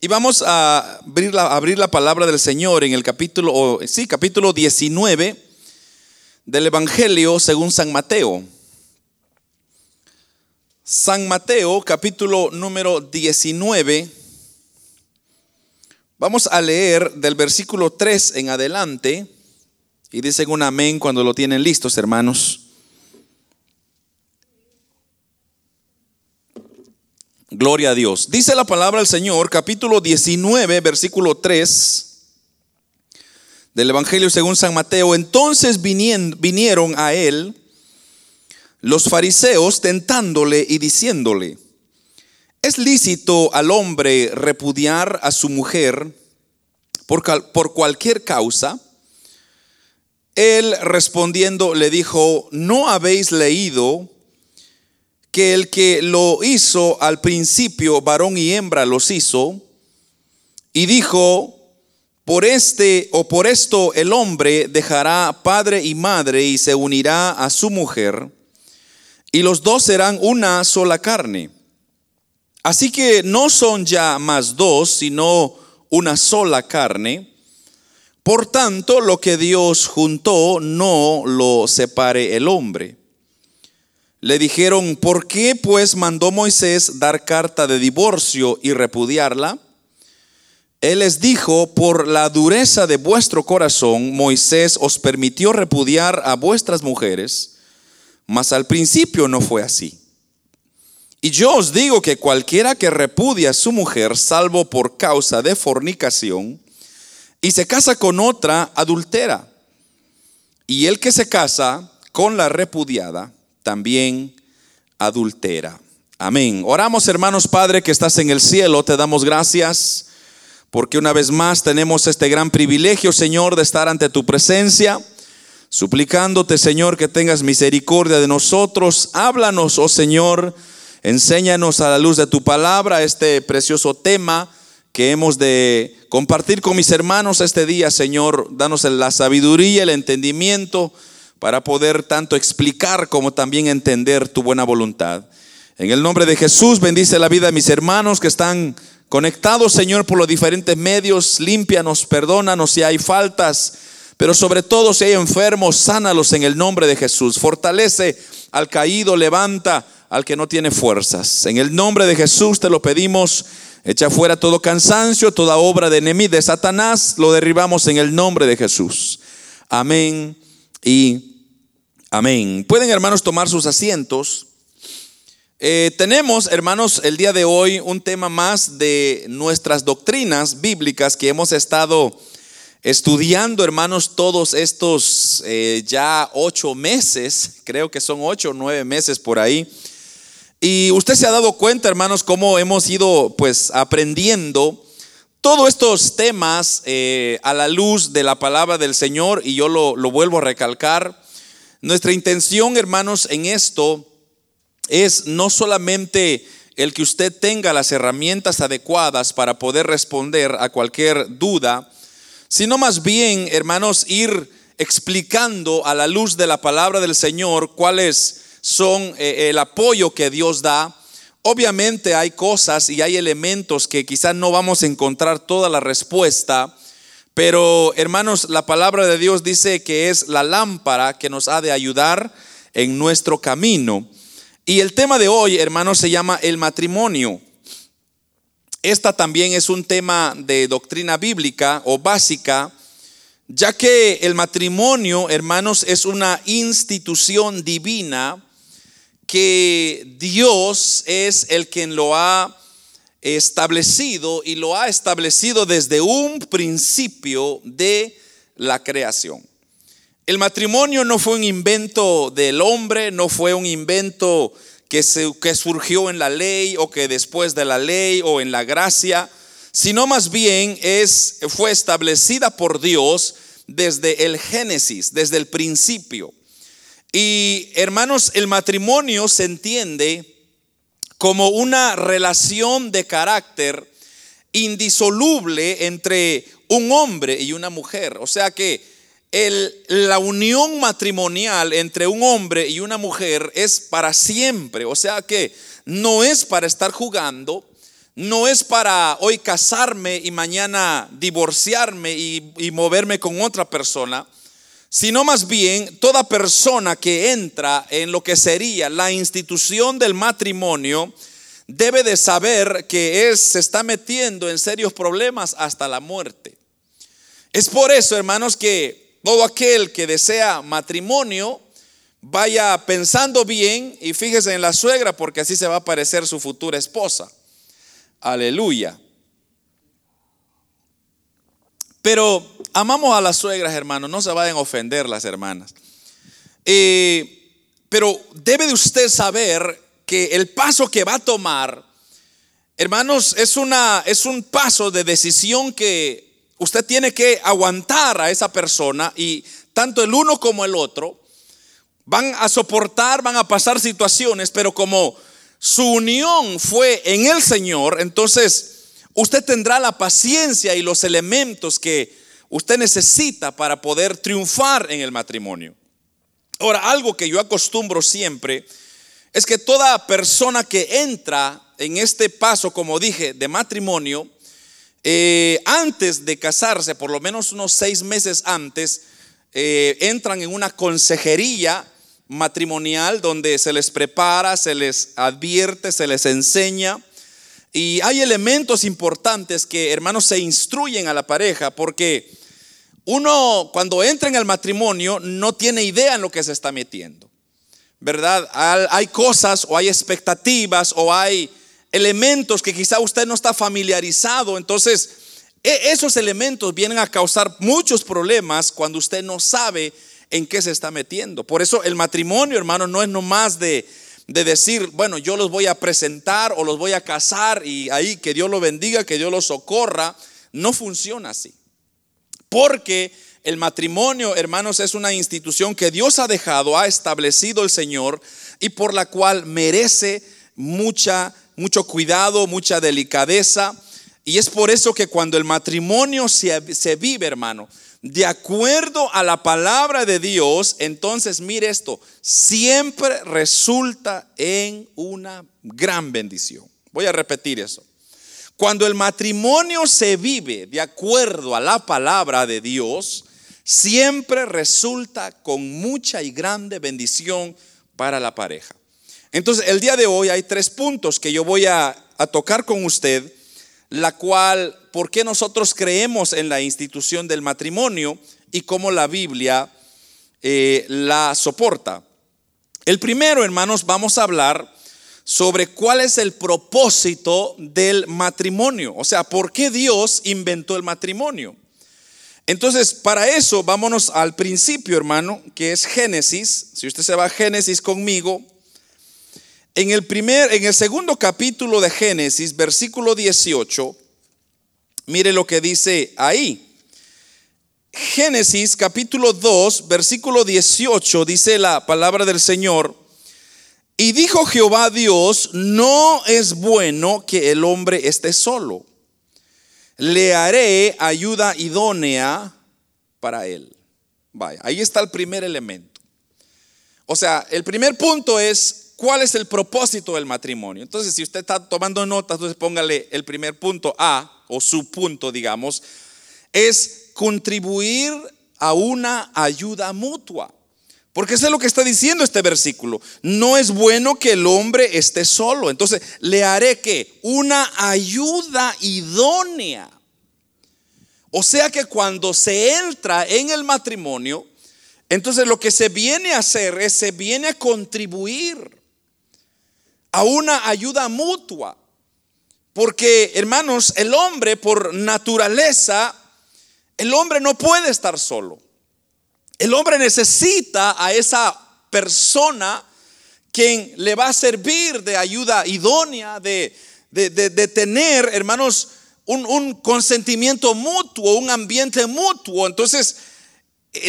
Y vamos a abrir la, abrir la palabra del Señor en el capítulo, o, sí, capítulo 19 del Evangelio según San Mateo. San Mateo, capítulo número 19. Vamos a leer del versículo 3 en adelante. Y dicen un amén cuando lo tienen listos, hermanos. Gloria a Dios. Dice la palabra del Señor, capítulo 19, versículo 3 del Evangelio según San Mateo. Entonces vinieron a él los fariseos tentándole y diciéndole, ¿es lícito al hombre repudiar a su mujer por, por cualquier causa? Él respondiendo le dijo, ¿no habéis leído? Que el que lo hizo al principio, varón y hembra los hizo, y dijo, por este o por esto el hombre dejará padre y madre y se unirá a su mujer, y los dos serán una sola carne. Así que no son ya más dos, sino una sola carne. Por tanto, lo que Dios juntó, no lo separe el hombre. Le dijeron, ¿por qué pues mandó Moisés dar carta de divorcio y repudiarla? Él les dijo, por la dureza de vuestro corazón, Moisés os permitió repudiar a vuestras mujeres, mas al principio no fue así. Y yo os digo que cualquiera que repudia a su mujer, salvo por causa de fornicación, y se casa con otra, adultera. Y el que se casa con la repudiada, también adultera. Amén. Oramos hermanos Padre que estás en el cielo, te damos gracias porque una vez más tenemos este gran privilegio, Señor, de estar ante tu presencia, suplicándote, Señor, que tengas misericordia de nosotros. Háblanos, oh Señor, enséñanos a la luz de tu palabra este precioso tema que hemos de compartir con mis hermanos este día, Señor. Danos la sabiduría, el entendimiento para poder tanto explicar como también entender tu buena voluntad. En el nombre de Jesús bendice la vida de mis hermanos que están conectados, Señor, por los diferentes medios. Límpianos, perdónanos si hay faltas, pero sobre todo si hay enfermos, sánalos en el nombre de Jesús. Fortalece al caído, levanta al que no tiene fuerzas. En el nombre de Jesús te lo pedimos. Echa fuera todo cansancio, toda obra de enemigo de Satanás, lo derribamos en el nombre de Jesús. Amén y amén. Pueden hermanos tomar sus asientos. Eh, tenemos, hermanos, el día de hoy un tema más de nuestras doctrinas bíblicas que hemos estado estudiando, hermanos, todos estos eh, ya ocho meses, creo que son ocho o nueve meses por ahí. Y usted se ha dado cuenta, hermanos, cómo hemos ido pues aprendiendo todos estos temas eh, a la luz de la palabra del Señor, y yo lo, vuelvo a recalcar, nuestra intención, hermanos, en esto es no solamente el que usted tenga las herramientas adecuadas para poder responder a cualquier duda, sino más bien, hermanos, ir explicando a la luz de la palabra del Señor cuáles son eh, el apoyo que Dios da Obviamente hay cosas y hay elementos que quizás no vamos a encontrar toda la respuesta, pero hermanos, la palabra de Dios dice que es la lámpara que nos ha de ayudar en nuestro camino. Y el tema de hoy, hermanos, se llama el matrimonio. Esta también es un tema de doctrina bíblica o básica, ya que el matrimonio, hermanos, es una institución divina que Dios es el quien lo ha establecido y lo ha establecido desde un principio de la creación. El matrimonio no fue un invento del hombre, no fue un invento que, se, que surgió en la ley o que después de la ley o en la gracia, sino más bien es, fue establecida por Dios desde el Génesis, desde el principio. Y hermanos, el matrimonio se entiende como una relación de carácter indisoluble entre un hombre y una mujer. O sea que la unión matrimonial entre un hombre y una mujer es para siempre. O sea que no es para estar jugando, no es para hoy casarme y mañana divorciarme y, moverme con otra persona, sino más bien toda persona que entra en lo que sería la institución del matrimonio debe de saber que se está metiendo en serios problemas hasta la muerte. Es por eso, hermanos, que todo aquel que desea matrimonio vaya pensando bien y fíjese en la suegra porque así se va a parecer su futura esposa. Aleluya. Pero amamos a las suegras, hermanos, no se vayan a ofender las hermanas. Eh, pero debe de usted saber que el paso que va a tomar, hermanos, es, una, es un paso de decisión que usted tiene que aguantar a esa persona y tanto el uno como el otro van a soportar, van a pasar situaciones, pero como su unión fue en el Señor, entonces usted tendrá la paciencia y los elementos que usted necesita para poder triunfar en el matrimonio. Ahora, algo que yo acostumbro siempre es que toda persona que entra en este paso, como dije, de matrimonio, eh, antes de casarse, por lo menos unos seis meses antes, eh, entran en una consejería matrimonial donde se les prepara, se les advierte, se les enseña. Y hay elementos importantes que, hermanos, se instruyen a la pareja porque uno cuando entra en el matrimonio no tiene idea en lo que se está metiendo. ¿Verdad? Hay cosas o hay expectativas o hay elementos que quizá usted no está familiarizado. Entonces, e, esos elementos vienen a causar muchos problemas cuando usted no sabe en qué se está metiendo. Por eso el matrimonio, hermano, no es nomás de, de decir, bueno, yo los voy a presentar o los voy a casar y ahí que Dios lo bendiga, que Dios los socorra. No funciona así. Porque el matrimonio, hermanos, es una institución que Dios ha dejado, ha establecido el Señor y por la cual merece mucha, mucho cuidado, mucha delicadeza. Y es por eso que cuando el matrimonio se, se vive, hermano, de acuerdo a la palabra de Dios, entonces mire esto, siempre resulta en una gran bendición. Voy a repetir eso. Cuando el matrimonio se vive de acuerdo a la palabra de Dios, siempre resulta con mucha y grande bendición para la pareja. Entonces, el día de hoy hay tres puntos que yo voy a, tocar con usted la cual, ¿por qué nosotros creemos en la institución del matrimonio y cómo la Biblia eh, la soporta? El primero, hermanos, vamos a hablar sobre cuál es el propósito del matrimonio, o sea, ¿por qué Dios inventó el matrimonio? Entonces, para eso, vámonos al principio, hermano, que es Génesis. Si usted se va a Génesis conmigo, en el primer, en el segundo capítulo de Génesis, versículo 18, mire lo que dice ahí. Génesis capítulo 2, versículo 18, dice la palabra del Señor. Y dijo Jehová Dios, no es bueno que el hombre esté solo. Le haré ayuda idónea para él. Vaya, ahí está el primer elemento. O sea, el primer punto es ¿Cuál es el propósito del matrimonio? Entonces, si usted está tomando notas, entonces póngale el primer punto A, o su punto, digamos, es contribuir a una ayuda mutua. Porque eso es lo que está diciendo este versículo. No es bueno que el hombre esté solo. Entonces, le haré que una ayuda idónea. O sea que cuando se entra en el matrimonio, entonces lo que se viene a hacer es se viene a contribuir a una ayuda mutua. Porque, hermanos, el hombre por naturaleza, el hombre no puede estar solo. El hombre necesita a esa persona quien le va a servir de ayuda idónea, de, de, tener, hermanos, un, un consentimiento mutuo, un ambiente mutuo. Entonces,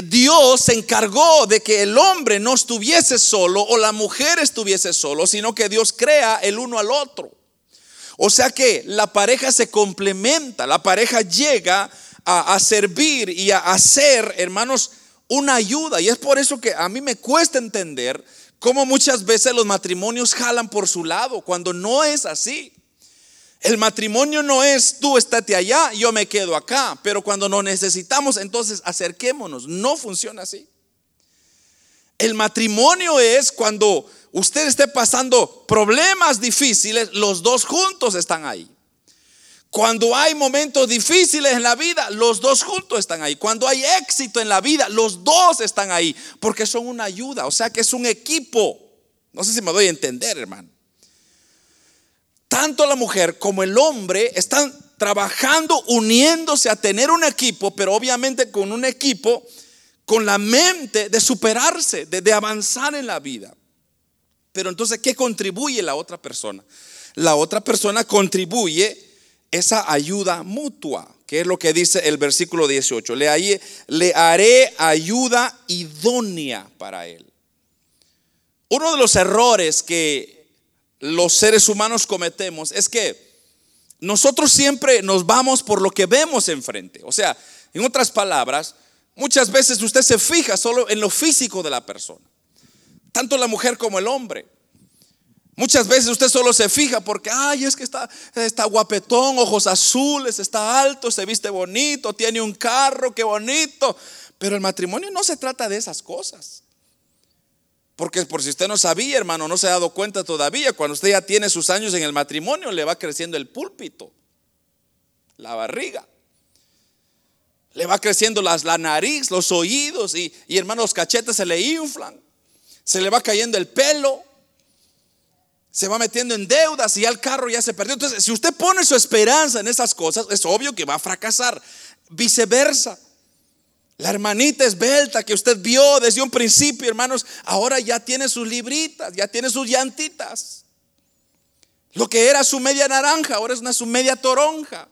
Dios se encargó de que el hombre no estuviese solo o la mujer estuviese solo, sino que Dios crea el uno al otro. O sea que la pareja se complementa, la pareja llega a, servir y a hacer, hermanos, una ayuda. Y es por eso que a mí me cuesta entender cómo muchas veces los matrimonios jalan por su lado, cuando no es así. El matrimonio no es tú estate allá, yo me quedo acá, pero cuando nos necesitamos, entonces acerquémonos. No funciona así. El matrimonio es cuando usted esté pasando problemas difíciles, los dos juntos están ahí. Cuando hay momentos difíciles en la vida, los dos juntos están ahí. Cuando hay éxito en la vida, los dos están ahí, porque son una ayuda, o sea que es un equipo. No sé si me doy a entender, hermano. Tanto la mujer como el hombre están trabajando, uniéndose a tener un equipo, pero obviamente con un equipo con la mente de superarse, de, avanzar en la vida. Pero entonces, ¿qué contribuye la otra persona? La otra persona contribuye esa ayuda mutua, que es lo que dice el versículo 18. Le, le haré ayuda idónea para él. Uno de los errores que los seres humanos cometemos es que nosotros siempre nos vamos por lo que vemos enfrente. O sea, en otras palabras, muchas veces usted se fija solo en lo físico de la persona, tanto la mujer como el hombre. Muchas veces usted solo se fija porque, ay, es que está, está guapetón, ojos azules, está alto, se viste bonito, tiene un carro, qué bonito. Pero el matrimonio no se trata de esas cosas. Porque por si usted no sabía, hermano, no se ha dado cuenta todavía, cuando usted ya tiene sus años en el matrimonio, le va creciendo el púlpito, la barriga. Le va creciendo la nariz, los oídos y, y hermano, los cachetes se le inflan. Se le va cayendo el pelo se va metiendo en deudas y ya el carro ya se perdió. Entonces, si usted pone su esperanza en esas cosas, es obvio que va a fracasar. Viceversa. La hermanita esbelta que usted vio desde un principio, hermanos, ahora ya tiene sus libritas, ya tiene sus llantitas. Lo que era su media naranja, ahora es una su media toronja.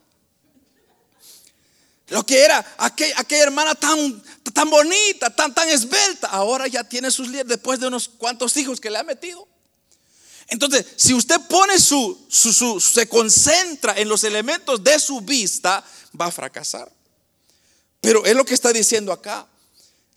Lo que era aquella, hermana tan, tan bonita, tan, tan esbelta, ahora ya tiene sus libritas después de unos cuantos hijos que le ha metido. Entonces, si usted pone su, se concentra en los elementos de su vista, va a fracasar. Pero es lo que está diciendo acá,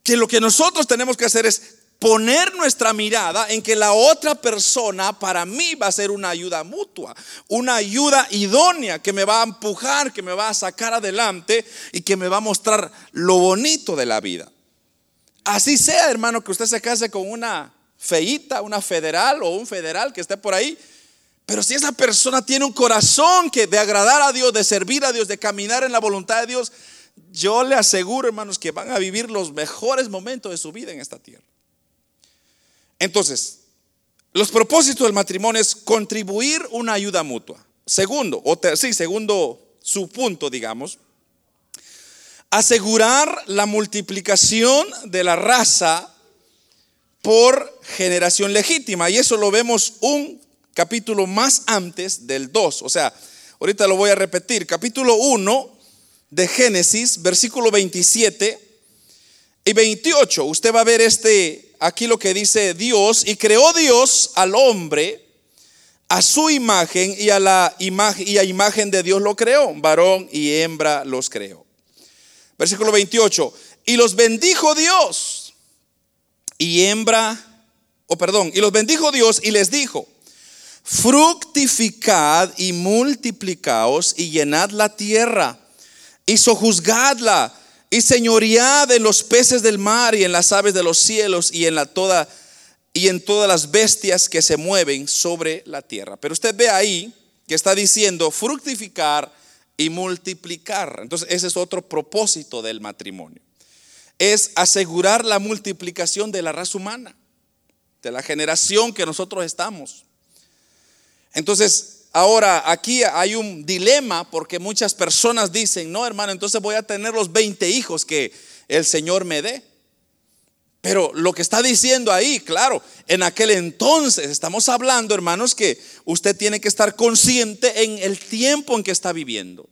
que lo que nosotros tenemos que hacer es poner nuestra mirada en que la otra persona para mí va a ser una ayuda mutua, una ayuda idónea que me va a empujar, que me va a sacar adelante y que me va a mostrar lo bonito de la vida. Así sea, hermano, que usted se case con una feíta, una federal o un federal que esté por ahí. Pero si esa persona tiene un corazón que de agradar a Dios, de servir a Dios, de caminar en la voluntad de Dios, yo le aseguro, hermanos, que van a vivir los mejores momentos de su vida en esta tierra. Entonces, los propósitos del matrimonio es contribuir una ayuda mutua. Segundo, o sí, segundo su punto, digamos, asegurar la multiplicación de la raza por generación legítima. Y eso lo vemos un capítulo más antes del 2. O sea, ahorita lo voy a repetir. Capítulo 1 de Génesis, versículo 27 y 28. Usted va a ver este, aquí lo que dice Dios. Y creó Dios al hombre a su imagen y a la imagen, y a imagen de Dios lo creó. Varón y hembra los creó. Versículo 28. Y los bendijo Dios y hembra, o perdón, y los bendijo Dios y les dijo, fructificad y multiplicaos y llenad la tierra y sojuzgadla y señoread en los peces del mar y en las aves de los cielos y en la toda y en todas las bestias que se mueven sobre la tierra. Pero usted ve ahí que está diciendo fructificar y multiplicar. Entonces ese es otro propósito del matrimonio es asegurar la multiplicación de la raza humana, de la generación que nosotros estamos. Entonces, ahora aquí hay un dilema porque muchas personas dicen, no hermano, entonces voy a tener los 20 hijos que el Señor me dé. Pero lo que está diciendo ahí, claro, en aquel entonces estamos hablando, hermanos, que usted tiene que estar consciente en el tiempo en que está viviendo.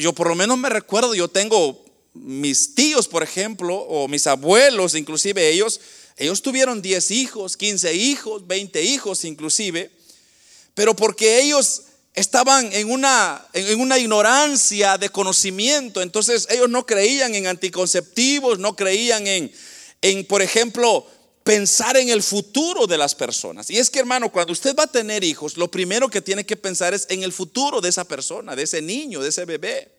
Yo, por lo menos me recuerdo, yo tengo mis tíos, por ejemplo, o mis abuelos, inclusive ellos, ellos tuvieron 10 hijos, 15 hijos, 20 hijos inclusive, pero porque ellos estaban en una, en una ignorancia de conocimiento, entonces ellos no creían en anticonceptivos, no creían en, en por ejemplo, pensar en el futuro de las personas. Y es que, hermano, cuando usted va a tener hijos, lo primero que tiene que pensar es en el futuro de esa persona, de ese niño, de ese bebé.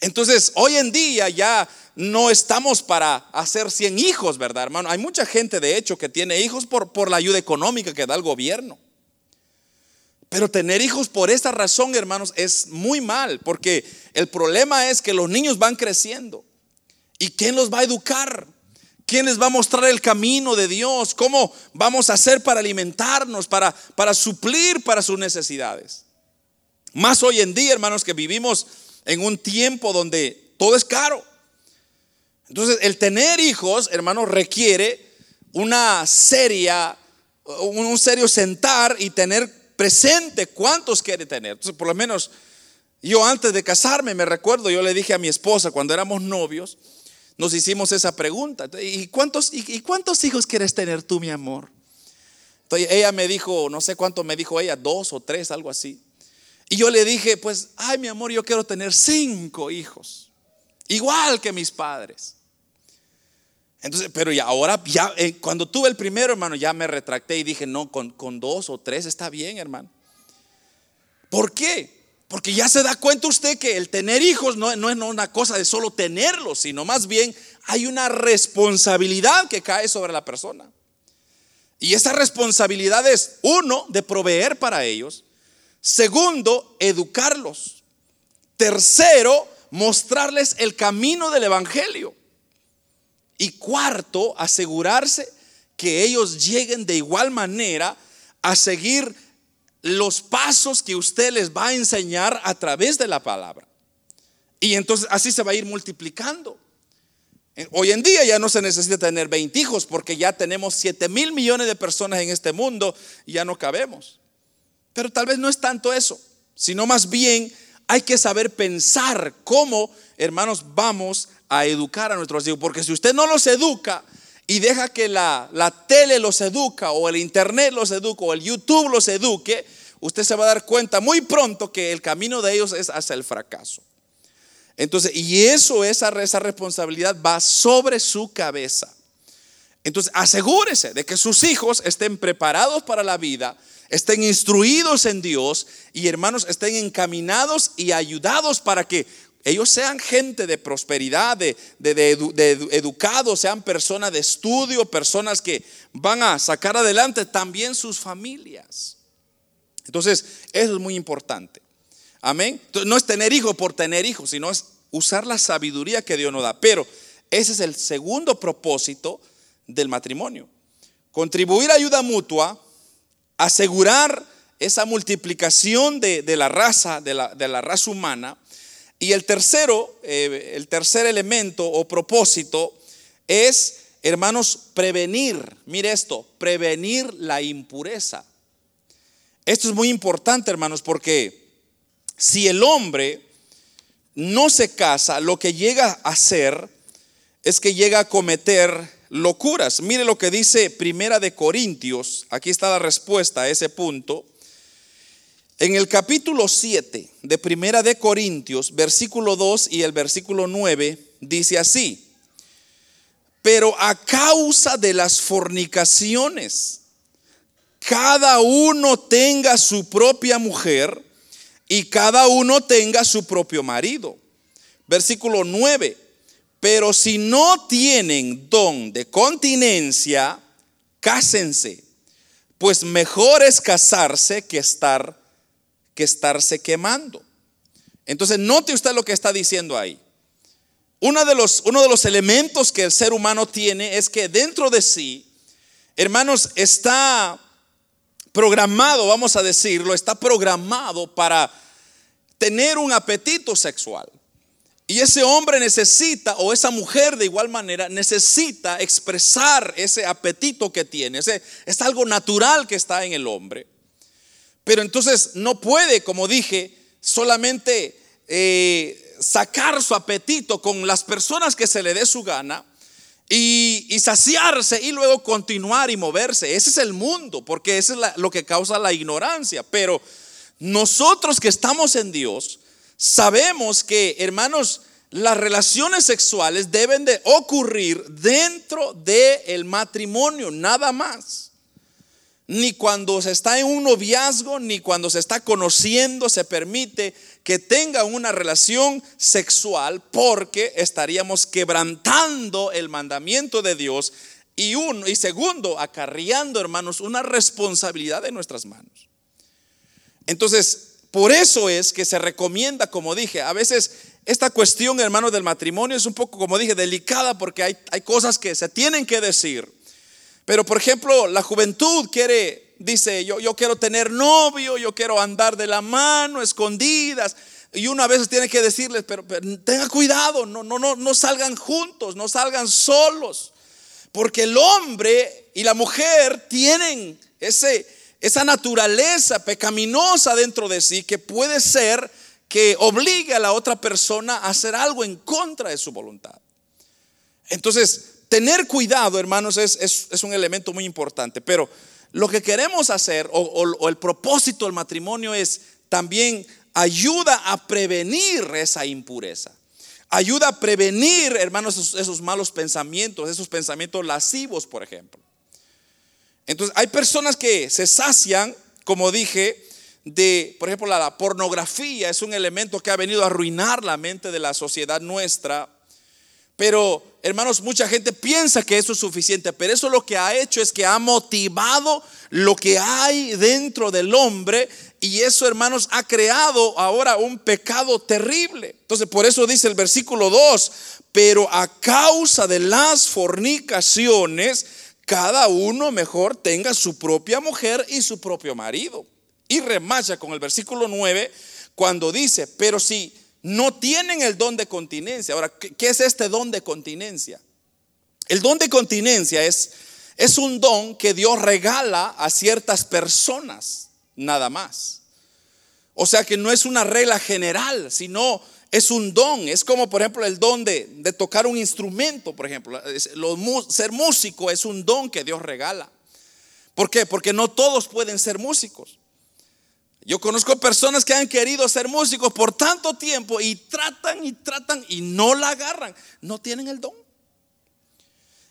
Entonces, hoy en día ya no estamos para hacer 100 hijos, ¿verdad, hermano? Hay mucha gente, de hecho, que tiene hijos por, por la ayuda económica que da el gobierno. Pero tener hijos por esta razón, hermanos, es muy mal, porque el problema es que los niños van creciendo. ¿Y quién los va a educar? ¿Quién les va a mostrar el camino de Dios? ¿Cómo vamos a hacer para alimentarnos, para, para suplir para sus necesidades? Más hoy en día, hermanos, que vivimos en un tiempo donde todo es caro. Entonces, el tener hijos, hermanos, requiere una seria, un serio sentar y tener presente cuántos quiere tener. Por lo menos yo antes de casarme, me recuerdo, yo le dije a mi esposa cuando éramos novios, nos hicimos esa pregunta. ¿Y cuántos, y, cuántos hijos quieres tener tú, mi amor? Entonces ella me dijo, no sé cuánto me dijo ella, dos o tres, algo así. Y yo le dije, pues, ay, mi amor, yo quiero tener cinco hijos, igual que mis padres. Entonces, pero ya ahora, ya, eh, cuando tuve el primero, hermano, ya me retracté y dije, no, con, con dos o tres está bien, hermano. ¿Por qué? Porque ya se da cuenta usted que el tener hijos no, no, es una cosa de solo tenerlos, sino más bien hay una responsabilidad que cae sobre la persona. Y esa responsabilidad es, uno, de proveer para ellos. Segundo, educarlos. Tercero, mostrarles el camino del Evangelio. Y cuarto, asegurarse que ellos lleguen de igual manera a seguir los pasos que usted les va a enseñar a través de la palabra. Y entonces así se va a ir multiplicando. Hoy en día ya no se necesita tener 20 hijos porque ya tenemos 7 mil millones de personas en este mundo y ya no cabemos. Pero tal vez no es tanto eso, sino más bien hay que saber pensar cómo, hermanos, vamos a educar a nuestros hijos. Porque si usted no los educa y deja que la, la tele los educa o el internet los educa o el YouTube los eduque, usted se va a dar cuenta muy pronto que el camino de ellos es hacia el fracaso. Entonces, y eso, esa, esa responsabilidad va sobre su cabeza. Entonces, asegúrese de que sus hijos estén preparados para la vida, estén instruidos en Dios y hermanos estén encaminados y ayudados para que ellos sean gente de prosperidad, de, educados, sean personas de estudio, personas que van a sacar adelante también sus familias. Entonces, eso es muy importante. Amén. No es tener hijos por tener hijos, sino es usar la sabiduría que Dios nos da. Pero ese es el segundo propósito del matrimonio. Contribuir a ayuda mutua, asegurar esa multiplicación de, la raza, de la raza humana y el tercero, eh, el tercer elemento o propósito es, hermanos, prevenir, mire esto, prevenir la impureza. Esto es muy importante, hermanos, porque si el hombre no se casa, lo que llega a hacer es que llega a cometer locuras. Mire lo que dice Primera de Corintios, aquí está la respuesta a ese punto. En el capítulo 7 de Primera de Corintios, versículo 2 y el versículo 9, dice así, pero a causa de las fornicaciones, cada uno tenga su propia mujer y cada uno tenga su propio marido. Versículo 9, pero si no tienen don de continencia, cásense, pues mejor es casarse que estar que estarse quemando. Entonces, note usted lo que está diciendo ahí. Uno de, los, uno de los elementos que el ser humano tiene es que dentro de sí, hermanos, está programado, vamos a decirlo, está programado para tener un apetito sexual. Y ese hombre necesita, o esa mujer de igual manera, necesita expresar ese apetito que tiene. Ese, es algo natural que está en el hombre. Pero entonces no puede, como dije, solamente eh, sacar su apetito con las personas que se le dé su gana y, saciarse y luego continuar y moverse. Ese es el mundo, porque eso es lo que causa la ignorancia. Pero nosotros que estamos en Dios, sabemos que, hermanos, las relaciones sexuales deben de ocurrir dentro del matrimonio, nada más. Ni cuando se está en un noviazgo, ni cuando se está conociendo, se permite que tenga una relación sexual porque estaríamos quebrantando el mandamiento de Dios y uno y segundo, acarreando, hermanos, una responsabilidad en nuestras manos. Entonces, por eso es que se recomienda, como dije, a veces esta cuestión, hermano, del matrimonio es un poco, como dije, delicada porque hay, hay cosas que se tienen que decir. Pero, por ejemplo, la juventud quiere, dice, yo, yo quiero tener novio, yo quiero andar de la mano, escondidas. Y uno a veces tiene que decirles, pero, tenga cuidado, no, no, no, no salgan juntos, no salgan solos. Porque el hombre y la mujer tienen ese, esa naturaleza pecaminosa dentro de sí que puede ser que obligue a la otra persona a hacer algo en contra de su voluntad. Entonces, tener cuidado, hermanos, es, un elemento muy importante. Pero lo que queremos hacer, o, el propósito del matrimonio, es también ayuda a prevenir esa impureza. Ayuda a prevenir, hermanos, esos, malos pensamientos, esos pensamientos lascivos, por ejemplo. Entonces, hay personas que se sacian, como dije, de, por ejemplo, la, pornografía es un elemento que ha venido a arruinar la mente de la sociedad nuestra. Pero, hermanos, mucha gente piensa que eso es suficiente, pero eso lo que ha hecho es que ha motivado lo que hay dentro del hombre y eso, hermanos, ha creado ahora un pecado terrible. Entonces, por eso dice el versículo 2, pero a causa de las fornicaciones, cada uno mejor tenga su propia mujer y su propio marido. Y remacha con el versículo 9 cuando dice, pero si no tienen el don de continencia. Ahora, ¿qué es este don de continencia? El don de continencia es, es un don que Dios regala a ciertas personas, nada más. O sea que no es una regla general, sino es un don. Es como, por ejemplo, el don de, de tocar un instrumento, por ejemplo. ser músico es un don que Dios regala. ¿Por qué? Porque no todos pueden ser músicos. Yo conozco personas que han querido ser músicos por tanto tiempo y tratan y tratan y no la agarran. No tienen el don.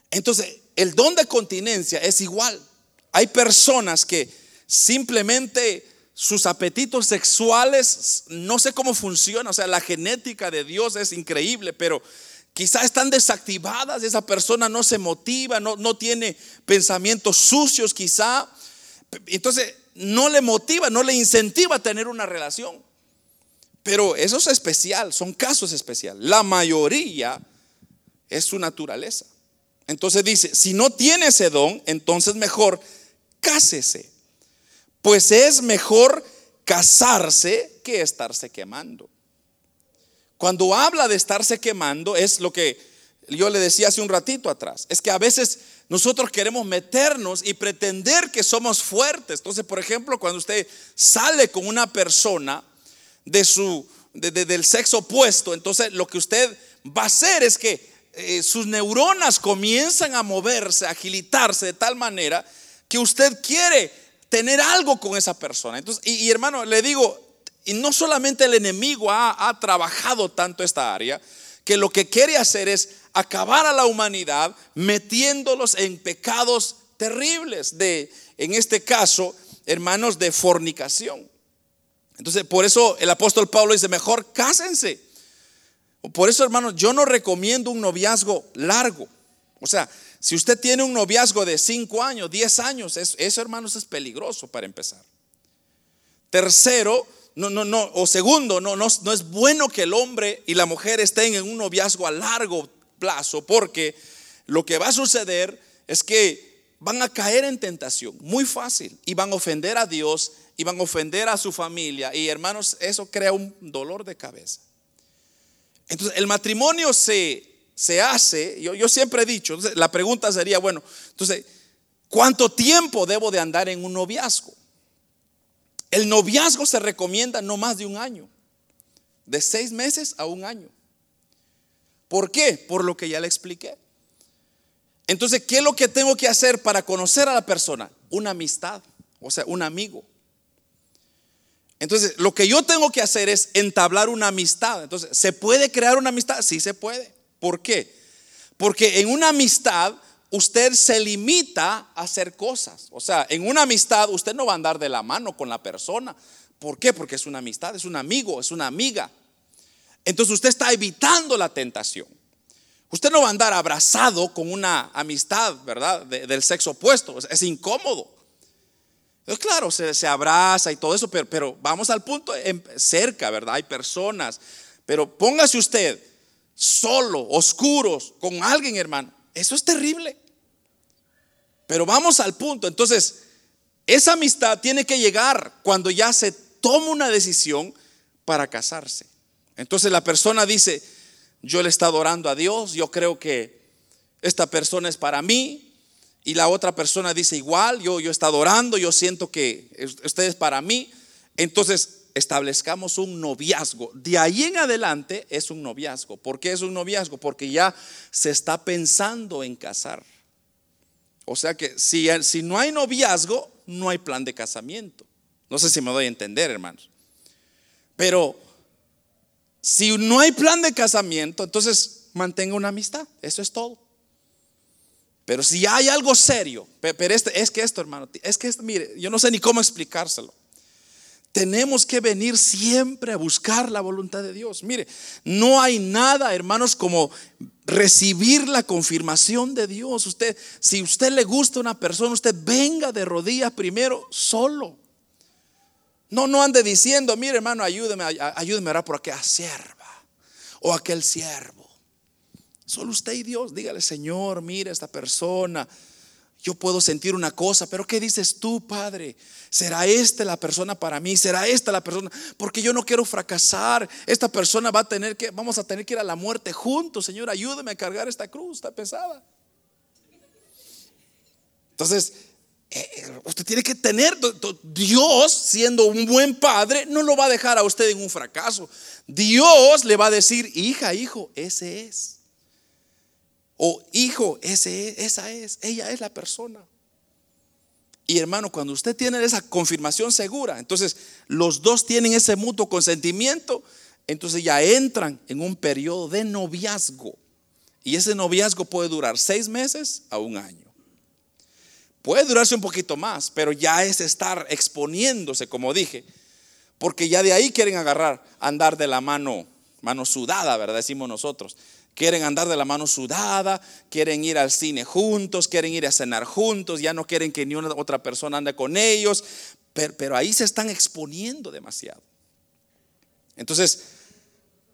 Entonces, el don de continencia es igual. Hay personas que simplemente sus apetitos sexuales, no sé cómo funciona, o sea, la genética de Dios es increíble, pero quizás están desactivadas, esa persona no se motiva, no, no tiene pensamientos sucios quizá. Entonces, no le motiva, no le incentiva a tener una relación. Pero eso es especial, son casos especiales. La mayoría es su naturaleza. Entonces dice, si no tiene ese don, entonces mejor cásese. Pues es mejor casarse que estarse quemando. Cuando habla de estarse quemando es lo que yo le decía hace un ratito atrás. Es que a veces nosotros queremos meternos y pretender que somos fuertes. Entonces, por ejemplo, cuando usted sale con una persona de su, del sexo opuesto, entonces lo que usted va a hacer es que eh, sus neuronas comienzan a moverse, a agilitarse de tal manera que usted quiere tener algo con esa persona. Entonces, y, hermano, le digo, y no solamente el enemigo ha, ha trabajado tanto esta área, que lo que quiere hacer es acabar a la humanidad metiéndolos en pecados terribles de, en este caso, hermanos, de fornicación. Entonces, por eso el apóstol Pablo dice, mejor cásense. Por eso, hermanos, yo no recomiendo un noviazgo largo. O sea, si usted tiene un noviazgo de 5 años, 10 años, eso, hermanos, es peligroso para empezar. Tercero, no, no, no, o segundo, no, no, no es bueno que el hombre y la mujer estén en un noviazgo a largo porque lo que va a suceder es que van a caer en tentación, muy fácil, y van a ofender a Dios, y van a ofender a su familia, y hermanos, eso crea un dolor de cabeza. Entonces, el matrimonio se, se hace, yo, yo siempre he dicho, la pregunta sería, bueno, entonces, ¿cuánto tiempo debo de andar en un noviazgo? El noviazgo se recomienda no más de un año, de seis meses a un año. ¿Por qué? Por lo que ya le expliqué. Entonces, ¿qué es lo que tengo que hacer para conocer a la persona? Una amistad, o sea, un amigo. Entonces, lo que yo tengo que hacer es entablar una amistad. Entonces, ¿se puede crear una amistad? Sí se puede. ¿Por qué? Porque en una amistad usted se limita a hacer cosas. O sea, en una amistad usted no va a andar de la mano con la persona. ¿Por qué? Porque es una amistad, es un amigo, es una amiga. Entonces usted está evitando la tentación. Usted no va a andar abrazado con una amistad, ¿verdad? del sexo opuesto. Es, incómodo. claro, se, abraza y todo eso, pero vamos al punto cerca, ¿verdad? Hay personas. Pero póngase usted solo, oscuros, con alguien, hermano. Eso es terrible. Pero vamos al punto. Entonces, esa amistad tiene que llegar cuando ya se toma una decisión para casarse. Entonces la persona dice, yo le he estado orando a Dios, yo creo que esta persona es para mí. Y la otra persona dice igual, yo, yo he estado orando, yo siento que usted es para mí. Entonces establezcamos un noviazgo. De ahí en adelante es un noviazgo. ¿Por qué es un noviazgo? Porque ya se está pensando en casar. O sea que si, si no hay noviazgo, no hay plan de casamiento. No sé si me doy a entender, hermanos. Pero si no hay plan de casamiento, entonces mantenga una amistad. Eso es todo. Pero si hay algo serio, pero este, es que esto, hermano, es que mire, yo no sé ni cómo explicárselo. Tenemos que venir siempre a buscar la voluntad de Dios. Mire, no hay nada, hermanos, como recibir la confirmación de Dios. Usted, si usted le gusta a una persona, usted venga de rodillas primero solo. No, no ande diciendo, mire hermano, ayúdeme, ayúdeme a por aquella sierva o aquel siervo. Solo usted y Dios, dígale, Señor, mire esta persona. Yo puedo sentir una cosa, pero ¿qué dices tú, Padre? ¿Será esta la persona para mí? ¿Será esta la persona? Porque yo no quiero fracasar. Esta persona va a tener que, vamos a tener que ir a la muerte juntos. Señor, ayúdeme a cargar esta cruz, está pesada. Entonces, usted tiene que tener, Dios siendo un buen padre, no lo va a dejar a usted en un fracaso. Dios le va a decir, hija, hijo, ese es. O hijo, ese es, esa es, ella es la persona. Y hermano, cuando usted tiene esa confirmación segura, entonces los dos tienen ese mutuo consentimiento, entonces ya entran en un periodo de noviazgo. Y ese noviazgo puede durar seis meses a un año. Puede durarse un poquito más, pero ya es estar exponiéndose, como dije, porque ya de ahí quieren agarrar, andar de la mano, mano sudada, ¿verdad? Decimos nosotros. Quieren andar de la mano sudada, quieren ir al cine juntos, quieren ir a cenar juntos, ya no quieren que ni una otra persona ande con ellos, pero, ahí se están exponiendo demasiado. Entonces,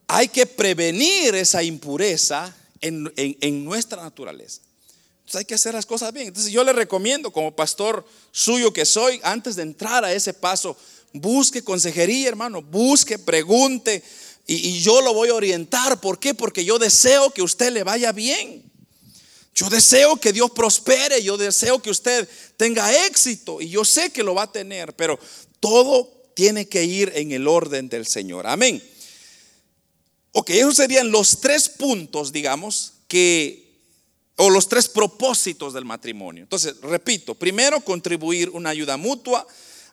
hay que prevenir esa impureza en nuestra naturaleza hay que hacer las cosas bien. Entonces yo le recomiendo como pastor suyo que soy, antes de entrar a ese paso, busque consejería, hermano, busque, pregunte y, y yo lo voy a orientar. ¿Por qué? Porque yo deseo que usted le vaya bien. Yo deseo que Dios prospere, yo deseo que usted tenga éxito y yo sé que lo va a tener, pero todo tiene que ir en el orden del Señor. Amén. Ok, esos serían los tres puntos, digamos, que o los tres propósitos del matrimonio. Entonces, repito, primero, contribuir una ayuda mutua,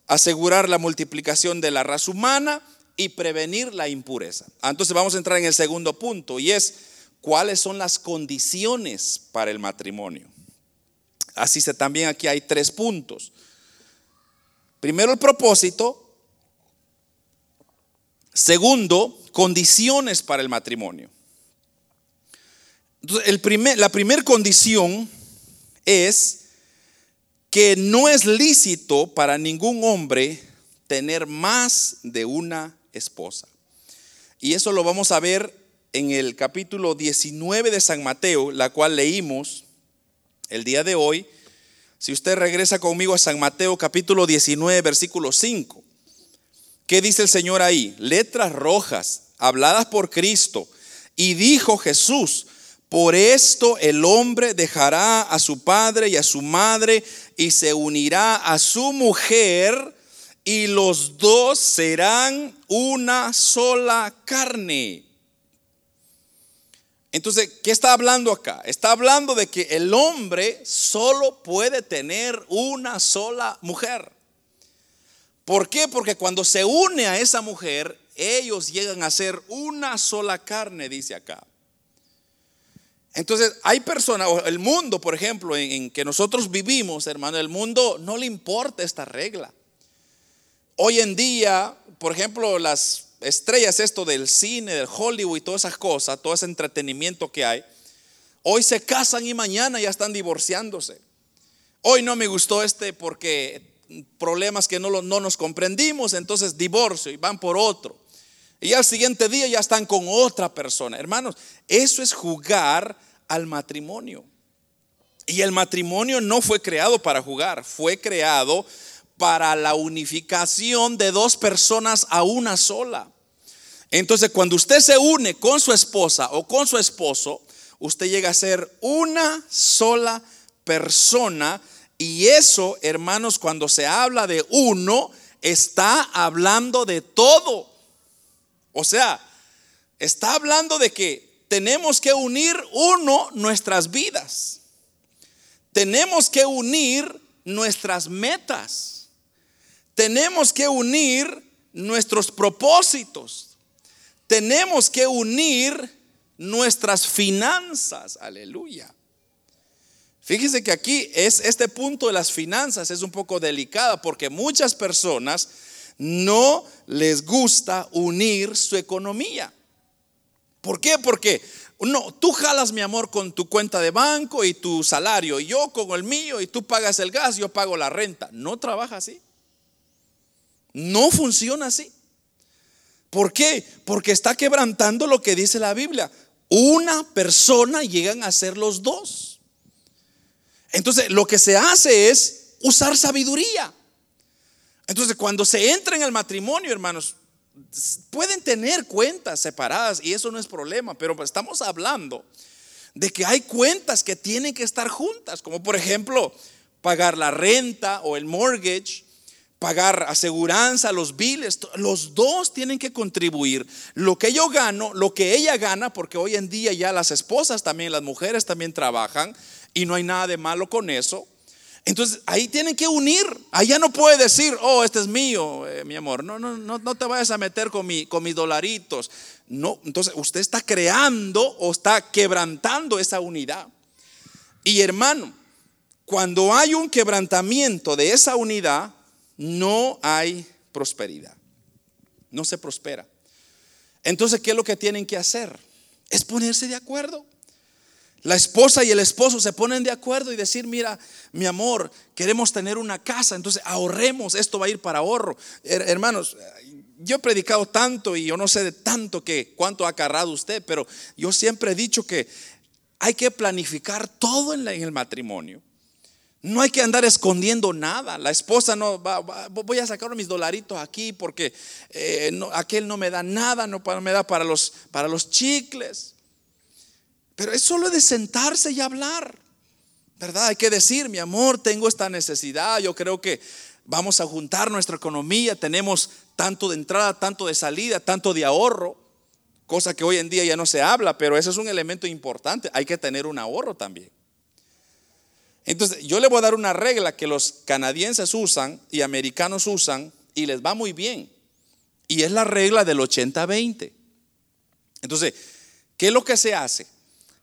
asegurar la multiplicación de la raza humana y prevenir la impureza. Ah, entonces vamos a entrar en el segundo punto y es cuáles son las condiciones para el matrimonio. Así se también aquí hay tres puntos. Primero el propósito. Segundo, condiciones para el matrimonio. Entonces, la primera condición es que no es lícito para ningún hombre tener más de una esposa. Y eso lo vamos a ver en el capítulo 19 de San Mateo, la cual leímos el día de hoy. Si usted regresa conmigo a San Mateo capítulo 19, versículo 5, ¿qué dice el Señor ahí? Letras rojas, habladas por Cristo. Y dijo Jesús, por esto el hombre dejará a su padre y a su madre y se unirá a su mujer y los dos serán una sola carne. Entonces, ¿qué está hablando acá? Está hablando de que el hombre solo puede tener una sola mujer. ¿Por qué? Porque cuando se une a esa mujer, ellos llegan a ser una sola carne, dice acá. Entonces, hay personas, el mundo, por ejemplo, en, que nosotros vivimos, hermano, el mundo no le importa esta regla. Hoy en día, por ejemplo, las estrellas, esto del cine, del Hollywood y todas esas cosas, todo ese entretenimiento que hay, hoy se casan y mañana ya están divorciándose. Hoy no me gustó este porque problemas que no, no nos comprendimos, entonces divorcio y van por otro. Y al siguiente día ya están con otra persona. Hermanos, eso es jugar al matrimonio. Y el matrimonio no fue creado para jugar, fue creado para la unificación de dos personas a una sola. Entonces, cuando usted se une con su esposa o con su esposo, usted llega a ser una sola persona. Y eso, hermanos, cuando se habla de uno, está hablando de todo. O sea, está hablando de que tenemos que unir uno nuestras vidas. Tenemos que unir nuestras metas. Tenemos que unir nuestros propósitos. Tenemos que unir nuestras finanzas. Aleluya. Fíjese que aquí es este punto de las finanzas es un poco delicada porque muchas personas no les gusta unir su economía. ¿Por qué? Porque no, tú jalas mi amor con tu cuenta de banco y tu salario, y yo con el mío, y tú pagas el gas, yo pago la renta. No trabaja así. No funciona así. ¿Por qué? Porque está quebrantando lo que dice la Biblia. Una persona llegan a ser los dos. Entonces, lo que se hace es usar sabiduría. Entonces, cuando se entra en el matrimonio, hermanos, pueden tener cuentas separadas y eso no es problema, pero estamos hablando de que hay cuentas que tienen que estar juntas, como por ejemplo pagar la renta o el mortgage, pagar aseguranza, los biles, los dos tienen que contribuir. Lo que yo gano, lo que ella gana, porque hoy en día ya las esposas también, las mujeres también trabajan y no hay nada de malo con eso. Entonces ahí tienen que unir. Allá no puede decir, oh, este es mío, eh, mi amor. No, no, no, no te vayas a meter con, mi, con mis dolaritos. No, entonces usted está creando o está quebrantando esa unidad. Y hermano, cuando hay un quebrantamiento de esa unidad, no hay prosperidad. No se prospera. Entonces, ¿qué es lo que tienen que hacer? Es ponerse de acuerdo. La esposa y el esposo se ponen de acuerdo y decir, mira, mi amor, queremos tener una casa, entonces ahorremos, esto va a ir para ahorro. hermanos, yo he predicado tanto y yo no sé de tanto que cuánto ha cargado usted, pero yo siempre he dicho que hay que planificar todo en, el matrimonio. No hay que andar escondiendo nada. La esposa no va, voy a sacar mis dolaritos aquí porque eh, aquel no me da nada, no me da para los, para los chicles. Pero es solo de sentarse y hablar. ¿Verdad? Hay que decir, mi amor, tengo esta necesidad. Yo creo que vamos a juntar nuestra economía. Tenemos tanto de entrada, tanto de salida, tanto de ahorro. Cosa que hoy en día ya no se habla, pero eso es un elemento importante. Hay que tener un ahorro también. Entonces, yo le voy a dar una regla que los canadienses usan y americanos usan y les va muy bien. Y es la regla del 80-20. Entonces, ¿qué es lo que se hace?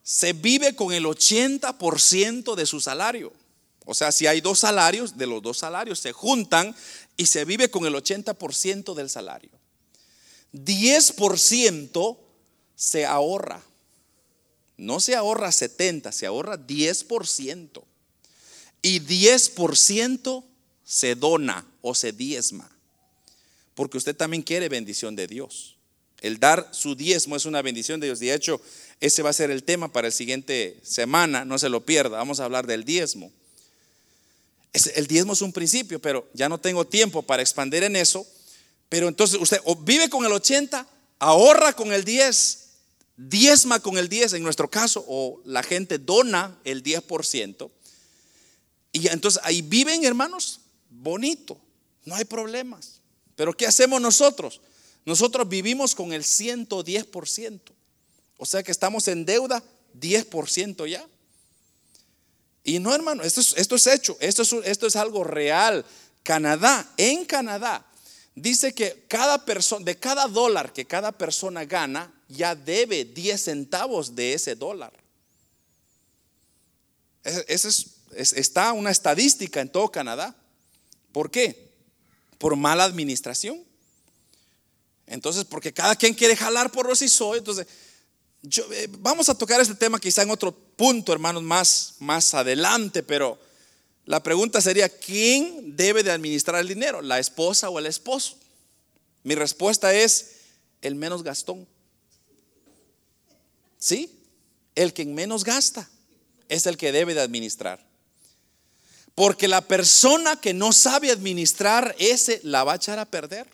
Se vive con el 80% de su salario. O sea, si hay dos salarios, de los dos salarios se juntan y se vive con el 80% del salario. 10% se ahorra. No se ahorra 70, se ahorra 10%. Y 10% se dona o se diezma. Porque usted también quiere bendición de Dios. El dar su diezmo es una bendición de Dios. De hecho, ese va a ser el tema para el siguiente semana, no se lo pierda. Vamos a hablar del diezmo. El diezmo es un principio, pero ya no tengo tiempo para expandir en eso. Pero entonces usted vive con el 80, ahorra con el 10, diezma con el 10 en nuestro caso, o la gente dona el 10%. Y entonces ahí viven hermanos, bonito, no hay problemas. Pero ¿qué hacemos nosotros? Nosotros vivimos con el 110%. O sea que estamos en deuda 10% ya. Y no, hermano, esto es, es hecho, esto es, es algo real. Canadá, en Canadá, dice que cada persona, de cada dólar que cada persona gana, ya debe 10 centavos de ese dólar. Esa es, está una estadística en todo Canadá. ¿Por qué? Por mala administración. Entonces, porque cada quien quiere jalar por los soy. Entonces, eh, vamos a tocar este tema quizá en otro punto, hermanos, más, más adelante, pero la pregunta sería, ¿quién debe de administrar el dinero? ¿La esposa o el esposo? Mi respuesta es, el menos gastón. ¿Sí? El que menos gasta es el que debe de administrar. Porque la persona que no sabe administrar, ese la va a echar a perder.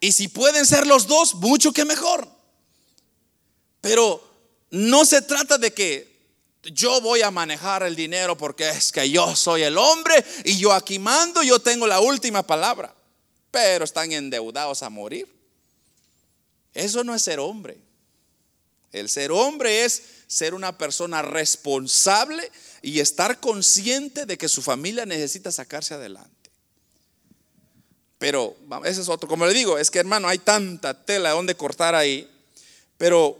Y si pueden ser los dos, mucho que mejor. Pero no se trata de que yo voy a manejar el dinero porque es que yo soy el hombre y yo aquí mando, yo tengo la última palabra. Pero están endeudados a morir. Eso no es ser hombre. El ser hombre es ser una persona responsable y estar consciente de que su familia necesita sacarse adelante. Pero ese es otro, como le digo, es que hermano, hay tanta tela donde cortar ahí, pero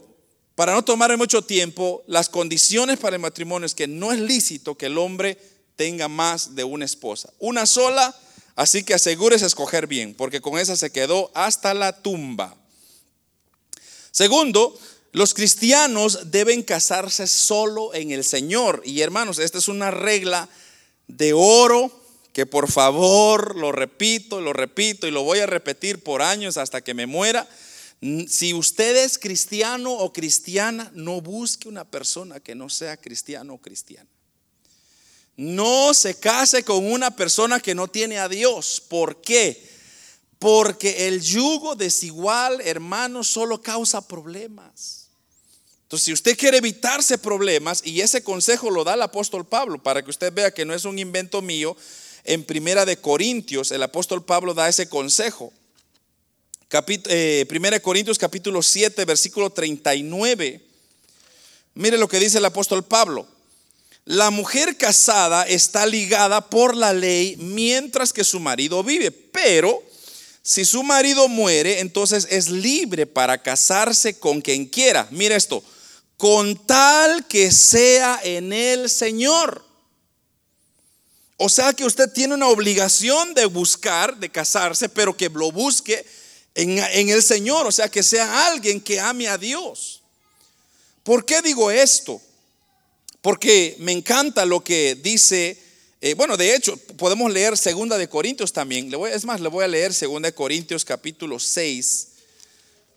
para no tomar mucho tiempo, las condiciones para el matrimonio es que no es lícito que el hombre tenga más de una esposa. Una sola, así que asegúrese escoger bien, porque con esa se quedó hasta la tumba. Segundo, los cristianos deben casarse solo en el Señor. Y hermanos, esta es una regla de oro que por favor lo repito, lo repito y lo voy a repetir por años hasta que me muera si usted es cristiano o cristiana, no busque una persona que no sea cristiano o cristiana. No se case con una persona que no tiene a Dios. ¿Por qué? Porque el yugo desigual, hermano, solo causa problemas. Entonces, si usted quiere evitarse problemas, y ese consejo lo da el apóstol Pablo, para que usted vea que no es un invento mío, en Primera de Corintios, el apóstol Pablo da ese consejo. Eh, Primera de Corintios capítulo 7, versículo 39. Mire lo que dice el apóstol Pablo. La mujer casada está ligada por la ley mientras que su marido vive, pero si su marido muere, entonces es libre para casarse con quien quiera. Mire esto, con tal que sea en el Señor. O sea que usted tiene una obligación de buscar, de casarse, pero que lo busque en, el Señor, o sea, que sea alguien que ame a Dios. ¿Por qué digo esto? Porque me encanta lo que dice, eh, bueno, de hecho, podemos leer Segunda de Corintios también. Le voy, es más, le voy a leer Segunda de Corintios capítulo 6,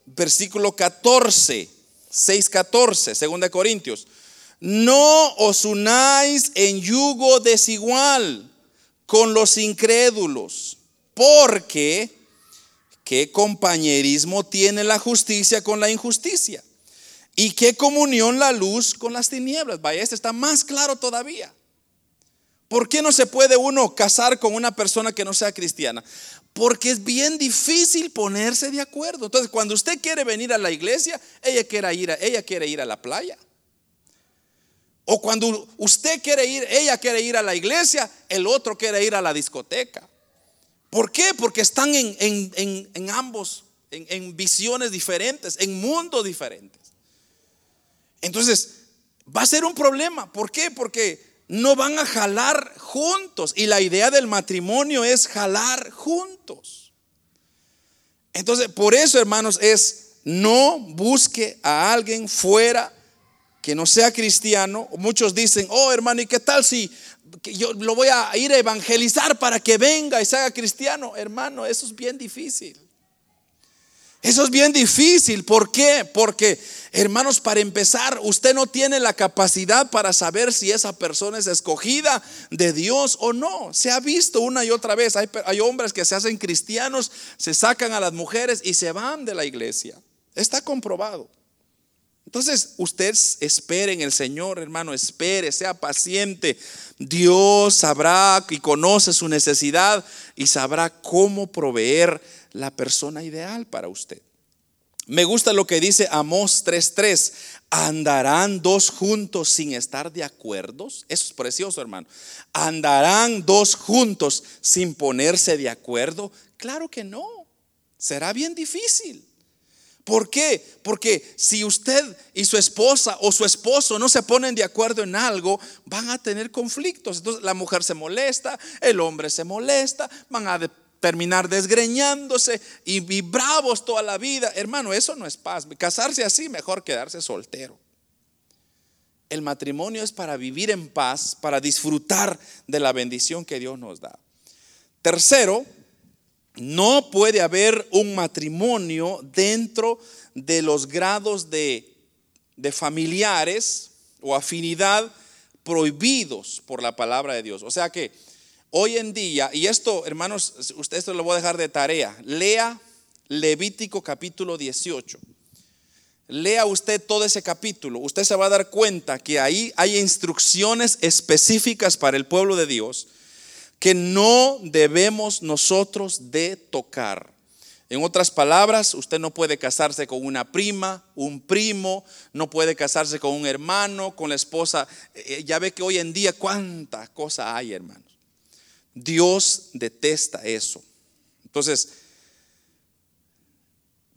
versículo 14, 6, 14, Segunda de Corintios. No os unáis en yugo desigual con los incrédulos, porque ¿Qué compañerismo tiene la justicia con la injusticia? ¿Y qué comunión la luz con las tinieblas? Vaya, este está más claro todavía. ¿Por qué no se puede uno casar con una persona que no sea cristiana? Porque es bien difícil ponerse de acuerdo. Entonces, cuando usted quiere venir a la iglesia, ella quiere ir a, ella quiere ir a la playa. O cuando usted quiere ir, ella quiere ir a la iglesia, el otro quiere ir a la discoteca. ¿Por qué? Porque están en, ambos, en, visiones diferentes, en mundos diferentes. Entonces, va a ser un problema. ¿Por qué? Porque no van a jalar juntos. Y la idea del matrimonio es jalar juntos. Entonces, por eso, hermanos, es no busque a alguien fuera que no sea cristiano. Muchos dicen, oh hermano, ¿y qué tal si yo lo voy a ir a evangelizar para que venga y se haga cristiano. Hermano, eso es bien difícil. Eso es bien difícil. ¿Por qué? Porque, hermanos, para empezar, usted no tiene la capacidad para saber si esa persona es escogida de Dios o no. Se ha visto una y otra vez. Hay, hay hombres que se hacen cristianos, se sacan a las mujeres y se van de la iglesia. Está comprobado. Entonces, usted espere en el Señor, hermano, espere, sea paciente. Dios sabrá y conoce su necesidad y sabrá cómo proveer la persona ideal para usted. Me gusta lo que dice Amós 3:3. ¿Andarán dos juntos sin estar de acuerdo? Eso es precioso, hermano. ¿Andarán dos juntos sin ponerse de acuerdo? Claro que no. Será bien difícil. ¿Por qué? Porque si usted y su esposa o su esposo no se ponen de acuerdo en algo, van a tener conflictos. Entonces la mujer se molesta, el hombre se molesta, van a terminar desgreñándose y, bravos toda la vida. Hermano, eso no es paz. Casarse así, mejor quedarse soltero. El matrimonio es para vivir en paz, para disfrutar de la bendición que Dios nos da. Tercero, no puede haber un matrimonio dentro de los grados de, de familiares o afinidad prohibidos por la palabra de Dios. O sea que Hoy en día, y esto, hermanos, usted esto lo voy a dejar de tarea. Lea Levítico capítulo 18. Lea usted todo ese capítulo. Usted se va a dar cuenta que ahí hay instrucciones específicas para el pueblo de Dios que no debemos nosotros de tocar. En otras palabras, usted no puede casarse con una prima, un primo, no puede casarse con un hermano, con la esposa. Eh, ya ve que hoy en día cuánta cosa hay, hermanos. Dios detesta eso. Entonces,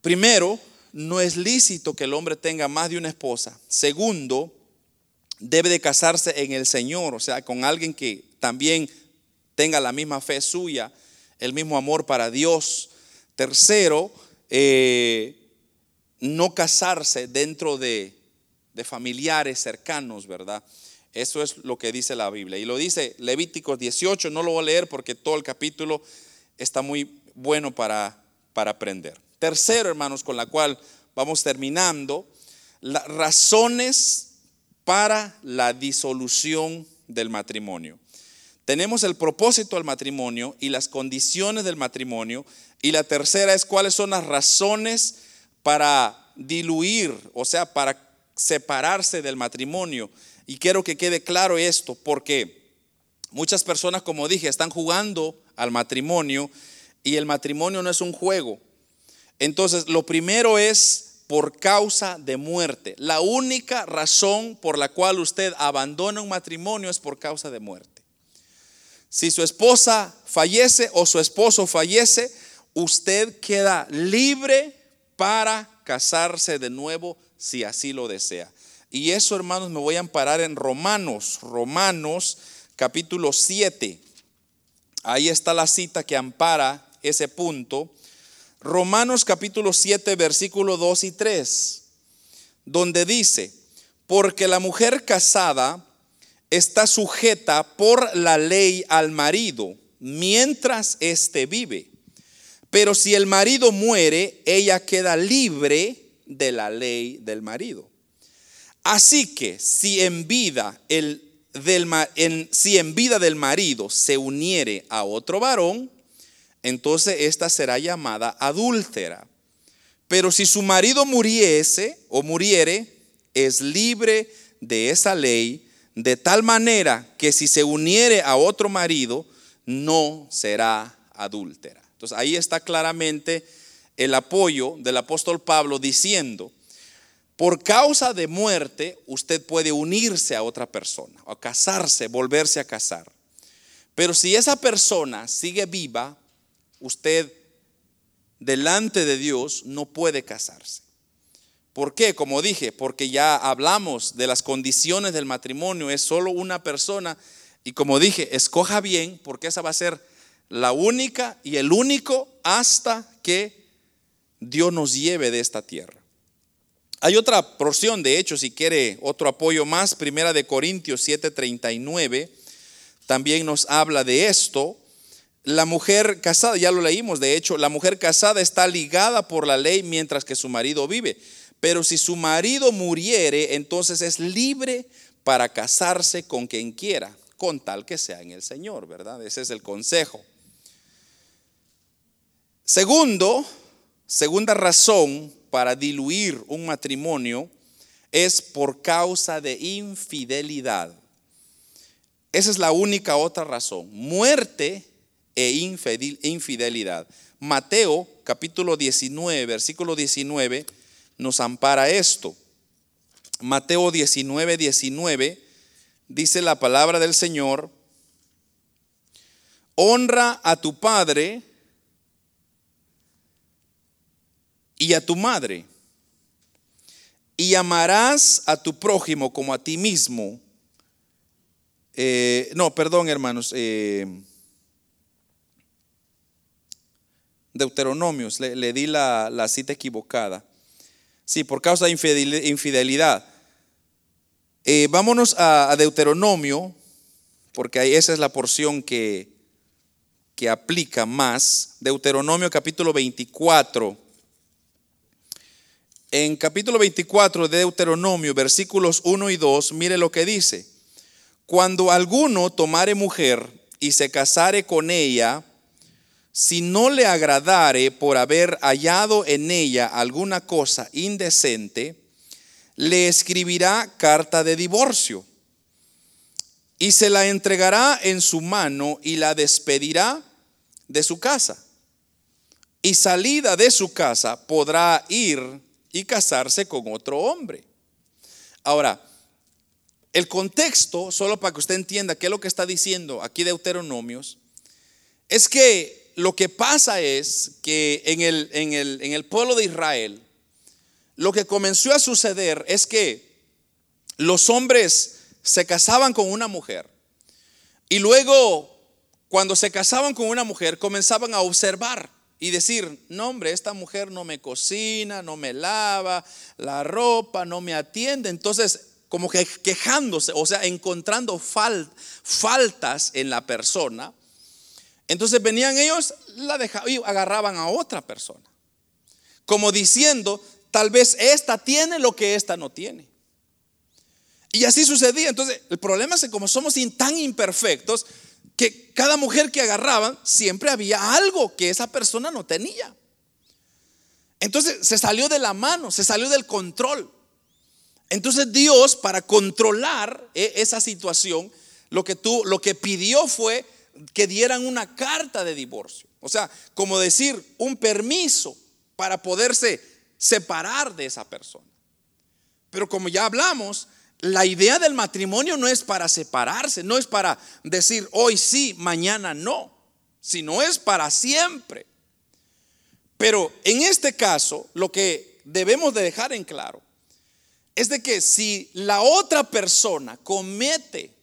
primero, no es lícito que el hombre tenga más de una esposa. Segundo, debe de casarse en el Señor, o sea, con alguien que también tenga la misma fe suya, el mismo amor para Dios. Tercero, eh, no casarse dentro de, de familiares cercanos, ¿verdad? Eso es lo que dice la Biblia. Y lo dice Levíticos 18, no lo voy a leer porque todo el capítulo está muy bueno para, para aprender. Tercero, hermanos, con la cual vamos terminando, las razones para la disolución del matrimonio. Tenemos el propósito del matrimonio y las condiciones del matrimonio. Y la tercera es cuáles son las razones para diluir, o sea, para separarse del matrimonio. Y quiero que quede claro esto, porque muchas personas, como dije, están jugando al matrimonio y el matrimonio no es un juego. Entonces, lo primero es por causa de muerte. La única razón por la cual usted abandona un matrimonio es por causa de muerte. Si su esposa fallece o su esposo fallece, usted queda libre para casarse de nuevo si así lo desea. Y eso, hermanos, me voy a amparar en Romanos, Romanos capítulo 7. Ahí está la cita que ampara ese punto. Romanos capítulo 7, versículo 2 y 3, donde dice, porque la mujer casada está sujeta por la ley al marido mientras éste vive. Pero si el marido muere, ella queda libre de la ley del marido. Así que si en vida el del, si en vida del marido se uniere a otro varón, entonces esta será llamada adúltera. Pero si su marido muriese o muriere, es libre de esa ley, de tal manera que si se uniere a otro marido, no será adúltera. Entonces ahí está claramente el apoyo del apóstol Pablo diciendo, por causa de muerte, usted puede unirse a otra persona, o casarse, volverse a casar. Pero si esa persona sigue viva, usted delante de Dios no puede casarse. ¿Por qué? Como dije, porque ya hablamos de las condiciones del matrimonio, es solo una persona y como dije, escoja bien porque esa va a ser la única y el único hasta que Dios nos lleve de esta tierra. Hay otra porción, de hecho, si quiere otro apoyo más, Primera de Corintios 7:39, también nos habla de esto. La mujer casada, ya lo leímos, de hecho, la mujer casada está ligada por la ley mientras que su marido vive. Pero si su marido muriere, entonces es libre para casarse con quien quiera, con tal que sea en el Señor, ¿verdad? Ese es el consejo. Segundo, segunda razón para diluir un matrimonio es por causa de infidelidad. Esa es la única otra razón. Muerte e infidelidad. Mateo capítulo 19, versículo 19, nos ampara esto. Mateo 19, 19 dice la palabra del Señor, honra a tu padre y a tu madre, y amarás a tu prójimo como a ti mismo. Eh, no, perdón hermanos. Eh, Deuteronomios, le, di la, cita equivocada. Sí, por causa de infidelidad. Eh, vámonos a, Deuteronomio, porque esa es la porción que, que aplica más. Deuteronomio capítulo 24. En capítulo 24 de Deuteronomio, versículos 1 y 2, mire lo que dice. Cuando alguno tomare mujer y se casare con ella, si no le agradare por haber hallado en ella alguna cosa indecente, le escribirá carta de divorcio y se la entregará en su mano y la despedirá de su casa. Y salida de su casa podrá ir y casarse con otro hombre. Ahora, el contexto, solo para que usted entienda qué es lo que está diciendo aquí Deuteronomios, es que lo que pasa es que en el, en, el, en el pueblo de Israel, lo que comenzó a suceder es que los hombres se casaban con una mujer y luego cuando se casaban con una mujer comenzaban a observar y decir, no hombre, esta mujer no me cocina, no me lava la ropa, no me atiende. Entonces, como que quejándose, o sea, encontrando faltas en la persona. Entonces venían ellos, la dejaban y agarraban a otra persona. Como diciendo, tal vez esta tiene lo que esta no tiene. Y así sucedía. Entonces, el problema es que como somos tan imperfectos, que cada mujer que agarraban, siempre había algo que esa persona no tenía. Entonces se salió de la mano, se salió del control. Entonces Dios, para controlar eh, esa situación, lo que, tú, lo que pidió fue que dieran una carta de divorcio. O sea, como decir, un permiso para poderse separar de esa persona. Pero como ya hablamos, la idea del matrimonio no es para separarse, no es para decir hoy sí, mañana no, sino es para siempre. Pero en este caso, lo que debemos de dejar en claro es de que si la otra persona comete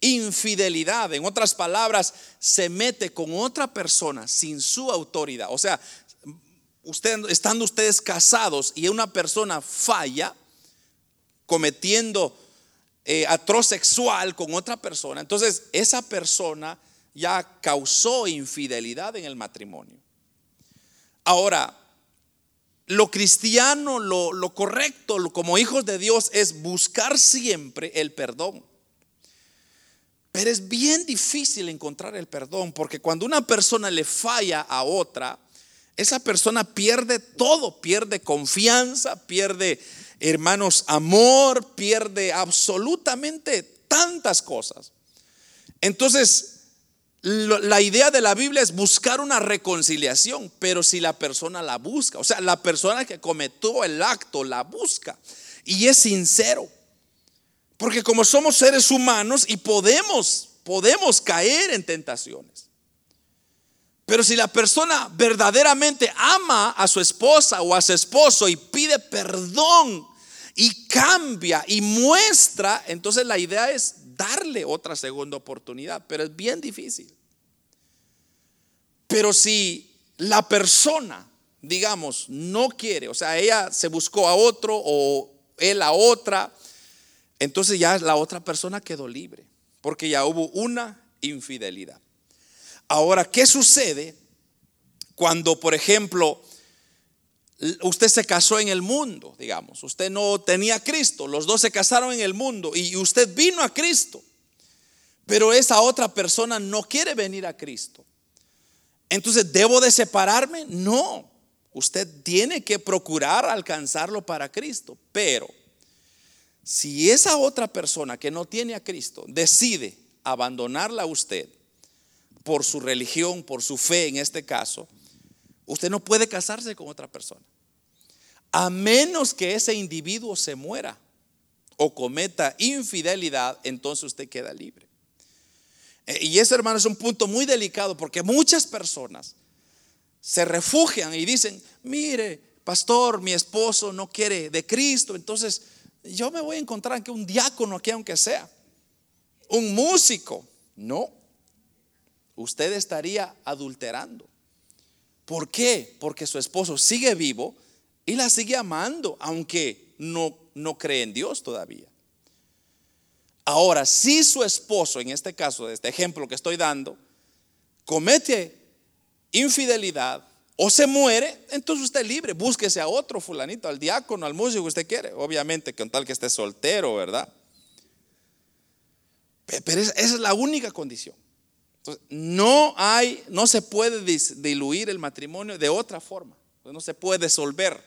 infidelidad, en otras palabras, se mete con otra persona sin su autoridad. O sea, usted, estando ustedes casados y una persona falla cometiendo eh, atroz sexual con otra persona, entonces esa persona ya causó infidelidad en el matrimonio. Ahora, lo cristiano, lo, lo correcto como hijos de Dios es buscar siempre el perdón. Pero es bien difícil encontrar el perdón porque cuando una persona le falla a otra, esa persona pierde todo, pierde confianza, pierde, hermanos, amor, pierde absolutamente tantas cosas. Entonces, la idea de la Biblia es buscar una reconciliación, pero si la persona la busca, o sea, la persona que cometió el acto la busca y es sincero, porque como somos seres humanos y podemos, podemos caer en tentaciones. Pero si la persona verdaderamente ama a su esposa o a su esposo y pide perdón y cambia y muestra, entonces la idea es darle otra segunda oportunidad, pero es bien difícil. Pero si la persona, digamos, no quiere, o sea, ella se buscó a otro o él a otra, entonces ya la otra persona quedó libre, porque ya hubo una infidelidad. Ahora, ¿qué sucede cuando, por ejemplo, usted se casó en el mundo, digamos, usted no tenía a Cristo, los dos se casaron en el mundo y usted vino a Cristo, pero esa otra persona no quiere venir a Cristo? Entonces, ¿debo de separarme? No, usted tiene que procurar alcanzarlo para Cristo, pero si esa otra persona que no tiene a Cristo decide abandonarla a usted por su religión, por su fe en este caso, usted no puede casarse con otra persona. A menos que ese individuo se muera o cometa infidelidad, entonces usted queda libre. Eh, y ese hermano es un punto muy delicado porque muchas personas se refugian y dicen, mire, pastor, mi esposo no quiere de Cristo, entonces yo me voy a encontrar que un diácono aquí aunque sea, un músico. No, usted estaría adulterando. ¿Por qué? Porque su esposo sigue vivo y la sigue amando, aunque no, no cree en Dios todavía. Ahora, si su esposo, en este caso, de este ejemplo que estoy dando, comete infidelidad o se muere, entonces usted es libre, búsquese a otro fulanito, al diácono, al músico que usted quiere, obviamente con tal que esté soltero, ¿verdad? Pero esa es la única condición. No hay, no se puede diluir el matrimonio de otra forma, no se puede disolver.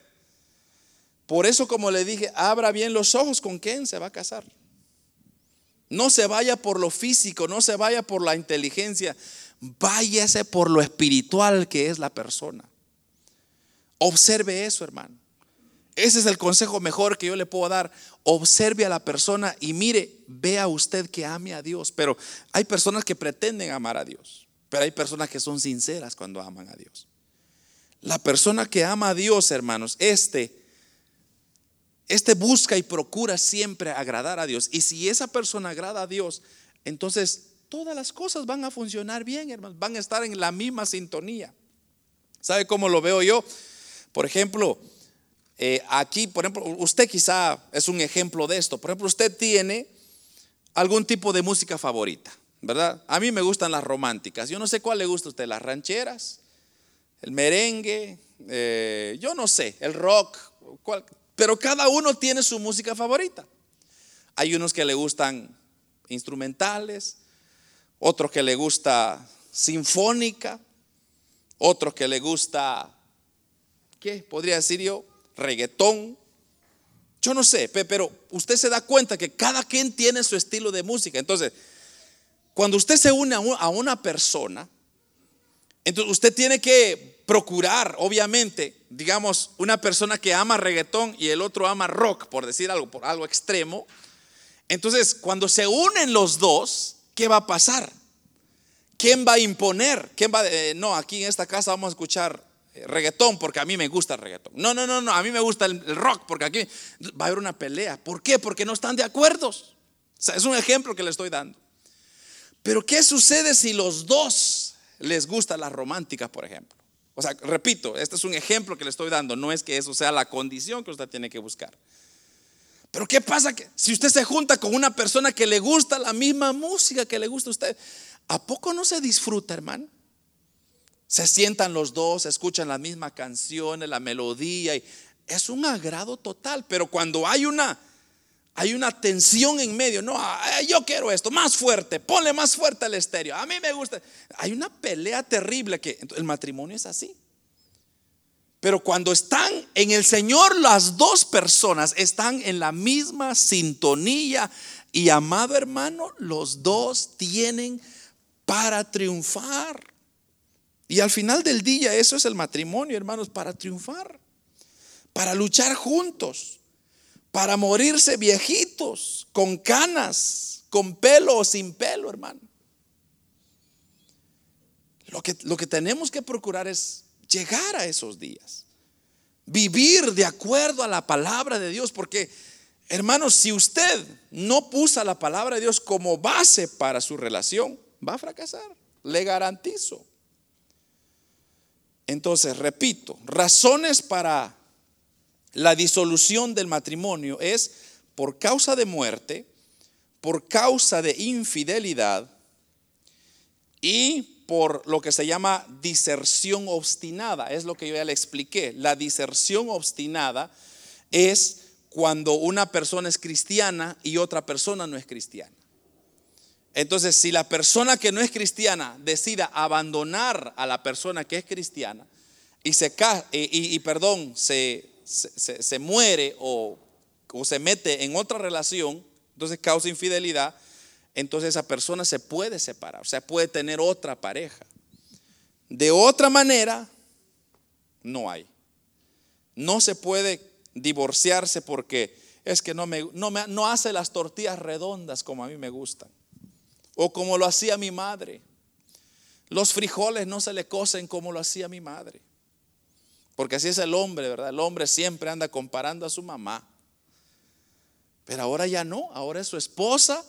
Por eso, como le dije, abra bien los ojos con quién se va a casar. No se vaya por lo físico, no se vaya por la inteligencia, váyase por lo espiritual que es la persona. Observe eso, hermano. Ese es el consejo mejor que yo le puedo dar. Observe a la persona y mire, vea usted que ame a Dios. Pero hay personas que pretenden amar a Dios, pero hay personas que son sinceras cuando aman a Dios. La persona que ama a Dios, hermanos, este, este busca y procura siempre agradar a Dios. Y si esa persona agrada a Dios, entonces todas las cosas van a funcionar bien, hermanos, van a estar en la misma sintonía. ¿Sabe cómo lo veo yo? Por ejemplo, eh, aquí, por ejemplo, usted quizá es un ejemplo de esto. Por ejemplo, usted tiene algún tipo de música favorita, ¿verdad? A mí me gustan las románticas. Yo no sé cuál le gusta a usted, las rancheras, el merengue, eh, yo no sé, el rock, pero cada uno tiene su música favorita. Hay unos que le gustan instrumentales, otros que le gusta sinfónica, otros que le gusta, ¿qué podría decir yo? reggaetón. Yo no sé, pero usted se da cuenta que cada quien tiene su estilo de música. Entonces, cuando usted se une a una persona, entonces usted tiene que procurar, obviamente, digamos, una persona que ama reggaetón y el otro ama rock, por decir algo, por algo extremo. Entonces, cuando se unen los dos, ¿qué va a pasar? ¿Quién va a imponer? ¿Quién va a, eh, no, aquí en esta casa vamos a escuchar eh, reggaetón porque a mí me gusta el reggaetón. No, no, no, no, a mí me gusta el, rock porque aquí va a haber una pelea. ¿Por qué? Porque no están de acuerdo. O sea, es un ejemplo que le estoy dando. Pero ¿qué sucede si los dos les gusta la romántica, por ejemplo? O sea, repito, este es un ejemplo que le estoy dando, no es que eso sea la condición que usted tiene que buscar. Pero ¿qué pasa que si usted se junta con una persona que le gusta la misma música que le gusta a usted? ¿A poco no se disfruta, hermano? Se sientan los dos, escuchan la misma canción, la melodía y es un agrado total, pero cuando hay una hay una tensión en medio, no, yo quiero esto, más fuerte, ponle más fuerte el estéreo. A mí me gusta. Hay una pelea terrible que el matrimonio es así. Pero cuando están en el Señor, las dos personas están en la misma sintonía. Y amado hermano, los dos tienen para triunfar. Y al final del día eso es el matrimonio, hermanos, para triunfar, para luchar juntos, para morirse viejitos, con canas, con pelo o sin pelo, hermano. Lo que, lo que tenemos que procurar es llegar a esos días, vivir de acuerdo a la palabra de Dios, porque, hermanos, si usted no puso la palabra de Dios como base para su relación, va a fracasar, le garantizo. Entonces, repito, razones para la disolución del matrimonio es por causa de muerte, por causa de infidelidad y por lo que se llama diserción obstinada. Es lo que yo ya le expliqué. La diserción obstinada es cuando una persona es cristiana y otra persona no es cristiana. Entonces, si la persona que no es cristiana decida abandonar a la persona que es cristiana y se y, y, perdón, se, se, muere o, o se mete en otra relación, entonces causa infidelidad, entonces esa persona se puede separar, o sea, puede tener otra pareja. De otra manera, no hay. No se puede divorciarse porque es que no, me, no, me, no hace las tortillas redondas como a mí me gustan. O como lo hacía mi madre. Los frijoles no se le cocen como lo hacía mi madre. Porque así es el hombre, ¿verdad? El hombre siempre anda comparando a su mamá. Pero ahora ya no, ahora es su esposa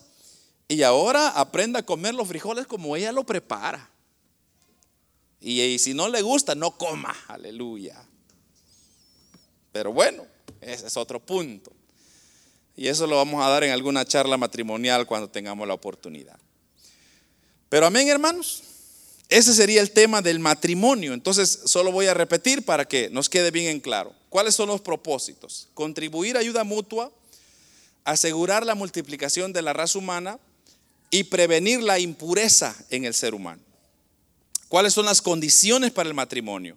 y ahora aprenda a comer los frijoles como ella lo prepara. Y, si no le gusta, no coma, aleluya. Pero bueno, ese es otro punto. Y eso lo vamos a dar en alguna charla matrimonial cuando tengamos la oportunidad. Pero amén, hermanos. Ese sería el tema del matrimonio. Entonces, solo voy a repetir para que nos quede bien en claro. ¿Cuáles son los propósitos? Contribuir ayuda mutua, asegurar la multiplicación de la raza humana y prevenir la impureza en el ser humano. ¿Cuáles son las condiciones para el matrimonio?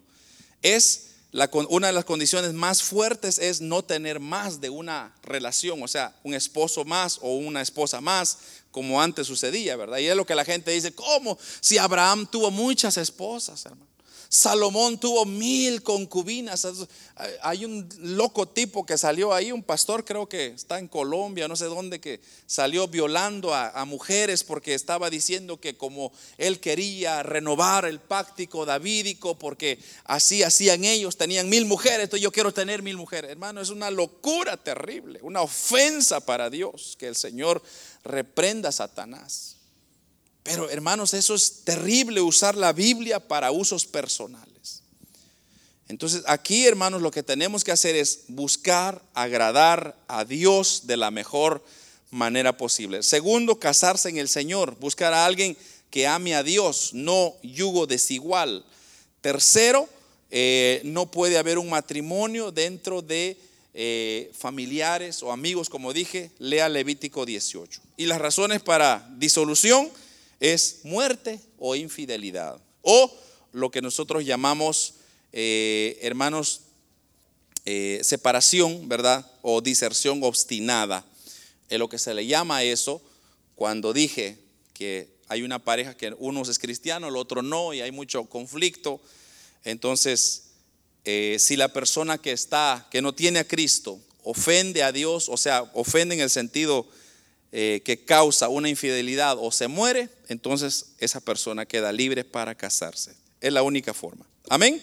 Es una de las condiciones más fuertes es no tener más de una relación, o sea, un esposo más o una esposa más, como antes sucedía, ¿verdad? Y es lo que la gente dice, ¿cómo? Si Abraham tuvo muchas esposas, hermano. Salomón tuvo mil concubinas. Hay un loco tipo que salió ahí, un pastor creo que está en Colombia, no sé dónde, que salió violando a, mujeres porque estaba diciendo que como él quería renovar el páctico davídico, porque así hacían ellos, tenían mil mujeres, entonces yo quiero tener mil mujeres. Hermano, es una locura terrible, una ofensa para Dios que el Señor reprenda a Satanás. Pero hermanos, eso es terrible usar la Biblia para usos personales. Entonces aquí, hermanos, lo que tenemos que hacer es buscar agradar a Dios de la mejor manera posible. Segundo, casarse en el Señor, buscar a alguien que ame a Dios, no yugo desigual. Tercero, eh, no puede haber un matrimonio dentro de eh, familiares o amigos, como dije, lea Levítico 18. Y las razones para disolución es muerte o infidelidad. O lo que nosotros llamamos, eh, hermanos, eh, separación, ¿verdad? O diserción obstinada. Es lo que se le llama eso cuando dije que hay una pareja que uno es cristiano, el otro no, y hay mucho conflicto. Entonces, eh, si la persona que está, que no tiene a Cristo, ofende a Dios, o sea, ofende en el sentido eh, que causa una infidelidad o se muere, entonces esa persona queda libre para casarse. Es la única forma. Amén.